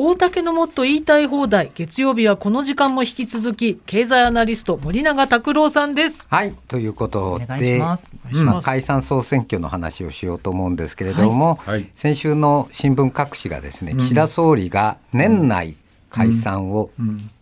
大竹のもっと言いたい放題。月曜日はこの時間も引き続き経済アナリスト森永卓郎さんです。はいということお願いでしまあ、解散総選挙の話をしようと思うんですけれども、はいはい。先週の新聞各紙がですね、岸田総理が年内解散を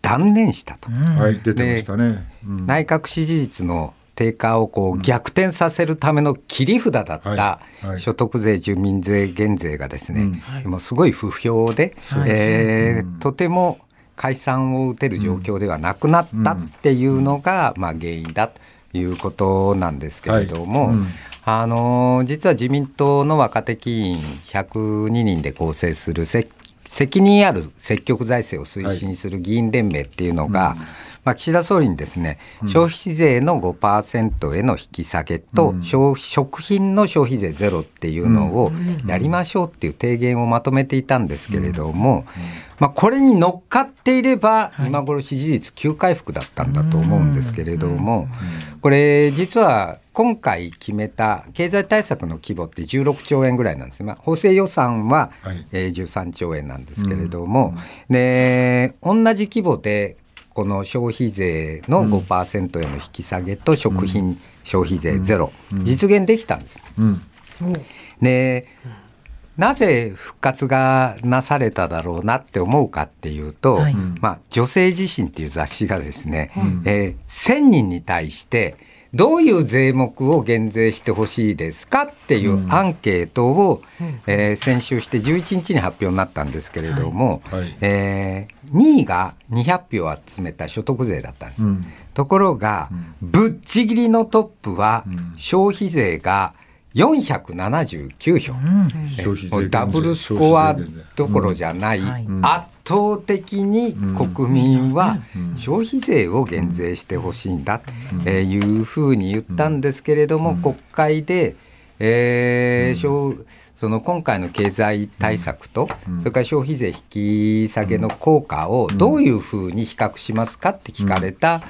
断念したと、はい、出てましたね。うん。内閣支持率の低下をこう逆転させるための切り札だった所得税、住民税減税がですね、もうすごい不評で、はい。えーとても解散を打てる状況ではなくなったっていうのが、まあ、原因だということなんですけれども、あのー実は自民党の若手議員102人で構成するせ責任ある積極財政を推進する議員連盟っていうのが、まあ、岸田総理にですね、消費税の5%への引き下げと、消食品の消費税ゼロっていうのをやりましょうっていう提言をまとめていたんですけれども、まあ、これに乗っかっていれば、今頃支持率急回復だったんだと思うんですけれども、これ実は今回決めた経済対策の規模って16兆円ぐらいなんですね、まあ、補正予算は、はい。えー13兆円なんですけれども、で同じ規模でこの消費税の5%への引き下げと食品消費税ゼロ、実現できたんです。うん。でなぜ復活がなされただろうなって思うかっていうと、はい。まあ、女性自身っていう雑誌がですね、えー1000人に対してどういう税目を減税してほしいですかっていうアンケートを、えー先週して11日に発表になったんですけれども、はい。はいえー2位が200票集めた所得税だったんです。うん。ところが、ぶっちぎりのトップは消費税が479票。うダブルスコアどころじゃない、うん。はい。圧倒的に国民は消費税を減税してほしいんだとえーいうふうに言ったんですけれども、国会で、えー消その今回の経済対策と、それから消費税引き下げの効果をどういうふうに比較しますかって聞かれた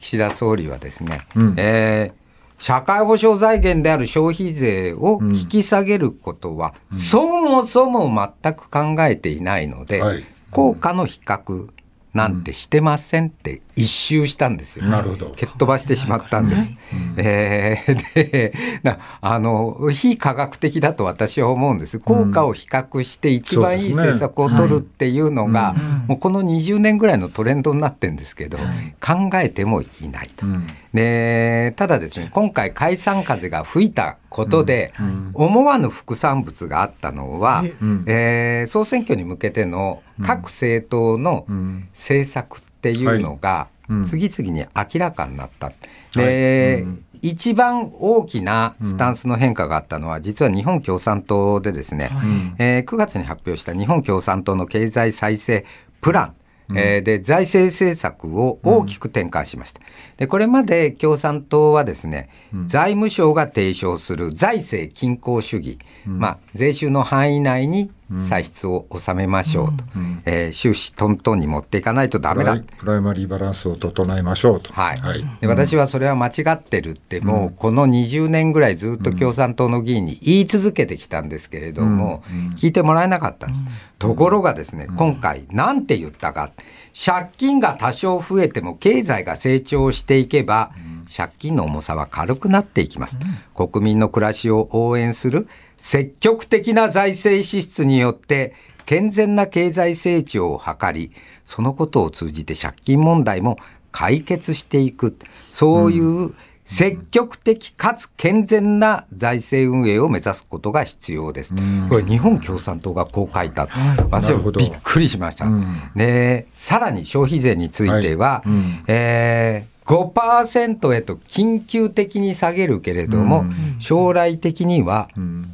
岸田総理はですね、うん。えー社会保障財源である消費税を引き下げることは、そもそも全く考えていないので、はい。効果の比較なんてしてませんって一周したんですよ。なるほど。蹴っ飛ばしてしまったんです。えーでなあの非科学的だと私は思うんです。効果を比較して一番いい政策を取るっていうのが、もうこの20年ぐらいのトレンドになってるんですけど、考えてもいないと。うん。でただですね今回解散風が吹いたことで、思わぬ副産物があったのは、ん。えー総選挙に向けての各政党のん。政策っていうのが次々に明らかになった。で、うん。一番大きなスタンスの変化があったのは、実は日本共産党でですね、えー9月に発表した日本共産党の経済再生プラン、えーで財政政策を大きく転換しました。でこれまで共産党はですね、財務省が提唱する財政均衡主義、まあ、税収の範囲内に歳出を収めましょうと、えー収支トントンに持っていかないとダメだ。プライプライマリーバランスを整えましょうと。はい。で私はそれは間違ってるって、もうこの20年ぐらいずっと共産党の議員に言い続けてきたんですけれども、聞いてもらえなかったんです。ところがですね、今回、なんて言ったか、借金が多少増えても経済が成長していけば、借金の重さは軽くなっていきます。国民の暮らしを応援する積極的な財政支出によって、健全な経済成長を図り、そのことを通じて借金問題も解決していく、そういう積極的かつ健全な財政運営を目指すことが必要です。これ日本共産党がこう書いた。私はびっくりしました。で、さらに消費税については、はい。うん。えー5%へと緊急的に下げるけれども、将来的には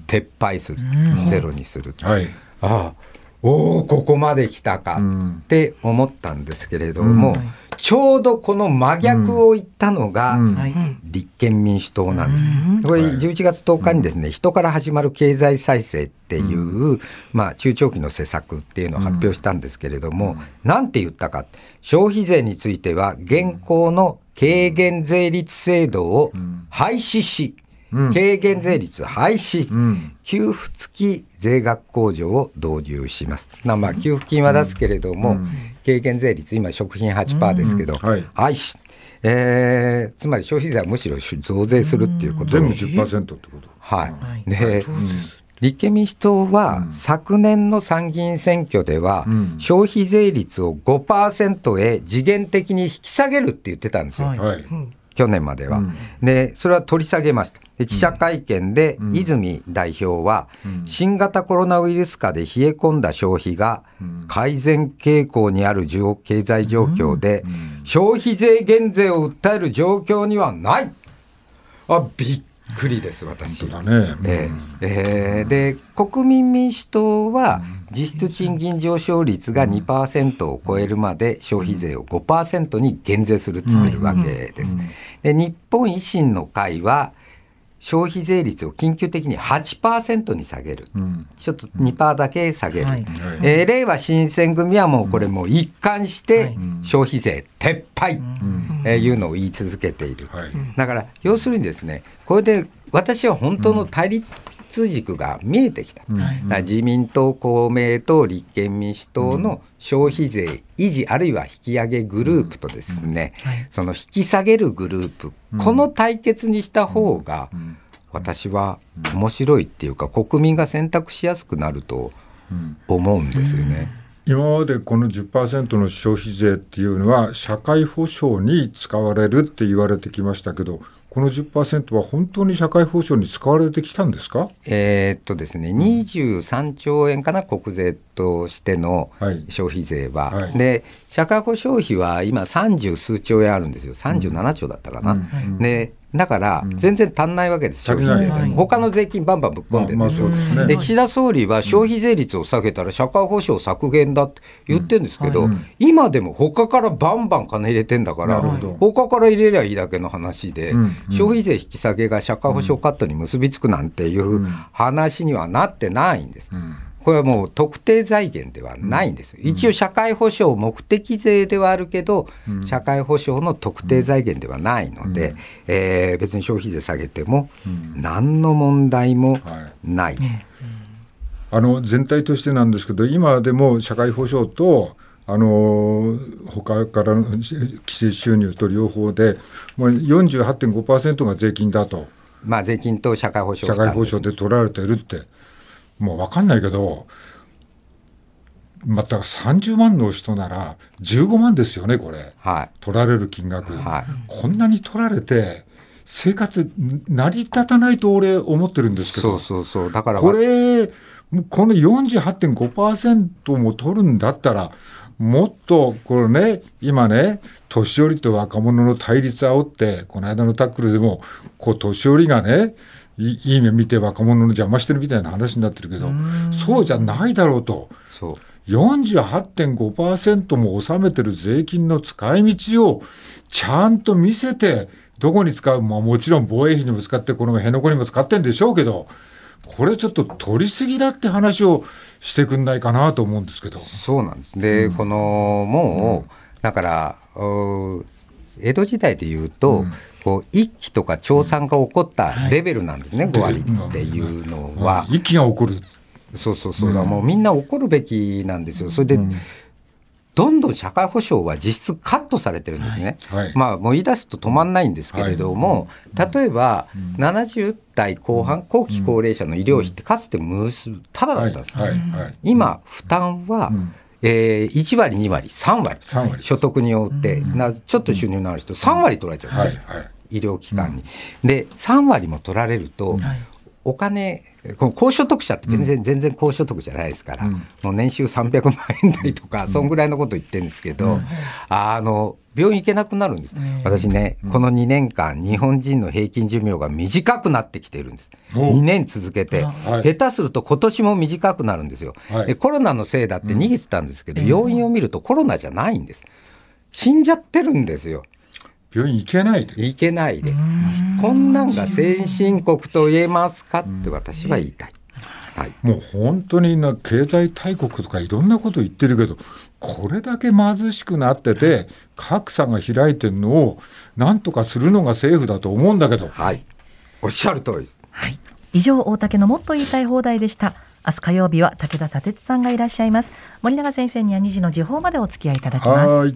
撤廃する、ゼロにする。はい。ああおおここまで来たかうん。って思ったんですけれども、うん。ちょうどこの真逆を言ったのが、立憲民主党なんです。うん。これはい。11月10日にですね、人から始まる経済再生っていう、まあ中長期の施策っていうのを発表したんですけれども、なんて言ったか、消費税については現行の軽減税率制度を廃止し、うん軽減税率廃止、うん。給付付き税額控除を導入します。なまあ給付金は出すけれども、軽減税率今食品8%ですけど、廃止。えーつまり消費税はむしろ増税するっていうこと。全部10%ってこと？はい、はい。で立憲民主党は、昨年の参議院選挙では、うん。消費税率を5%へ次元的に引き下げるって言ってたんですよ、はいはい。うん去年までは、うん。でそれは取り下げました。で記者会見でうん。泉代表は、うん。新型コロナウイルス禍で冷え込んだ消費がうん。改善傾向にある状経済状況で、ん。消費税減税を訴える状況にはない。あびっくりです私。だね、えーえーで国民民主党は実質賃金上昇率が2%を超えるまで消費税を5%に減税するっつってるわけです。で日本維新の会は消費税率を緊急的に8%に下げる、うん。ちょっと2%だけ下げる、はい。えーれい。わ新選組はもうこれもう一貫してん。消費税撤廃、うん。えーいうのを言い続けている。はい。だから要するにですねこれで私は本当の対立軸が見えてきた、うん。だから自民党公明党立憲民主党の消費税維持あるいは引き上げグループとですね、はい。その引き下げるグループ、この対決にした方がん。私は面白いっていうか国民が選択しやすくなるとうん。思うんですよね。今までこの10%の消費税っていうのは社会保障に使われるって言われてきましたけどこの10%は本当に社会保障に使われてきたんですか？えーっとですね、23兆円かな、国税としてのはい。消費税は。はい。で、社会保障費は今、30数兆円あるんですよ、37兆だったかな。うん。でだから、全然足んないわけです、消費税他の税金バンバンぶっ込んでるんまあですよ。で岸田総理は消費税率を下げたら社会保障削減だって言ってるんですけど、今でも他からバンバン金入れてんだから他から入れりゃいいだけの話で、消費税引き下げが社会保障カットに結びつくなんていううん。話にはなってないんです。うんこれはもう特定財源ではないんです。一応社会保障目的税ではあるけど、うん。社会保障の特定財源ではないので、えー別に消費税下げてもうん。何の問題もはい。ない。あの全体としてなんですけど今でも社会保障とあの他からの規制収入と両方でもう48.5%が税金だと。まあ税金と社会保障社会保障で取られてるってもう分かんないけどまた30万の人なら15万ですよねこれはい。取られる金額、はいこんなに取られて生活成り立たないと俺思ってるんですけどそうそうそう。だからこれこの48.5%も取るんだったらもっとこれね今ね年寄りと若者の対立煽ってこの間のタックルでもこう年寄りがねいいい目見て若者の邪魔してるみたいな話になってるけどそうじゃないだろうと。そう。48.5%も納めてる税金の使い道をちゃんと見せて、どこに使う、まあ、もちろん防衛費にも使って、この辺野古にも使ってんでしょうけど、これちょっと取りすぎだって話をしてくんないかなと思うんですけど。そうなんです。で、このもう、だから、う江戸時代でいうと、こう一揆とか調査が起こったレベルなんですね、5割っていうのは。一気が起こる。そうそうそう、だもうみんな怒るべきなんですよ。それで、どんどん社会保障は実質カットされてるんですね。はい。まあ、もう言い出すと止まんないんですけれども、例えば、70代後半、後期高齢者の医療費ってかつて無数、ただだはい、ったんです、はい、はい。今、負担は、うんえー1割、2割、3割、3割。所得によって、なちょっと収入のある人、3割取られちゃう。はい、はい。医療機関に。で、3割も取られると、お金、この高所得者って全然、全然高所得じゃないですから、うん。もう年収300万円台とか、そんぐらいのこと言ってるんですけど、あの病院行けなくなるんです、私ね、この2年間日本人の平均寿命が短くなってきてるんです。お2年続けて、はい。下手すると今年も短くなるんですよ、はい。でコロナのせいだって逃げてたんですけど、要因を見るとコロナじゃないんです。死んじゃってるんですよ。病院行けないで。いけないで。こんなんが先進国と言えますかって私は言いたい、はい、もう本当にな経済大国とかいろんなこと言ってるけどこれだけ貧しくなってて格差が開いてるのをなんとかするのが政府だと思うんだけど。はい、おっしゃる通りです。以上大竹のもっと言いたい放題でした。明日火曜日は武田砂鉄さんがいらっしゃいます。森永先生には2時の時報までお付き合いいただきます。はーい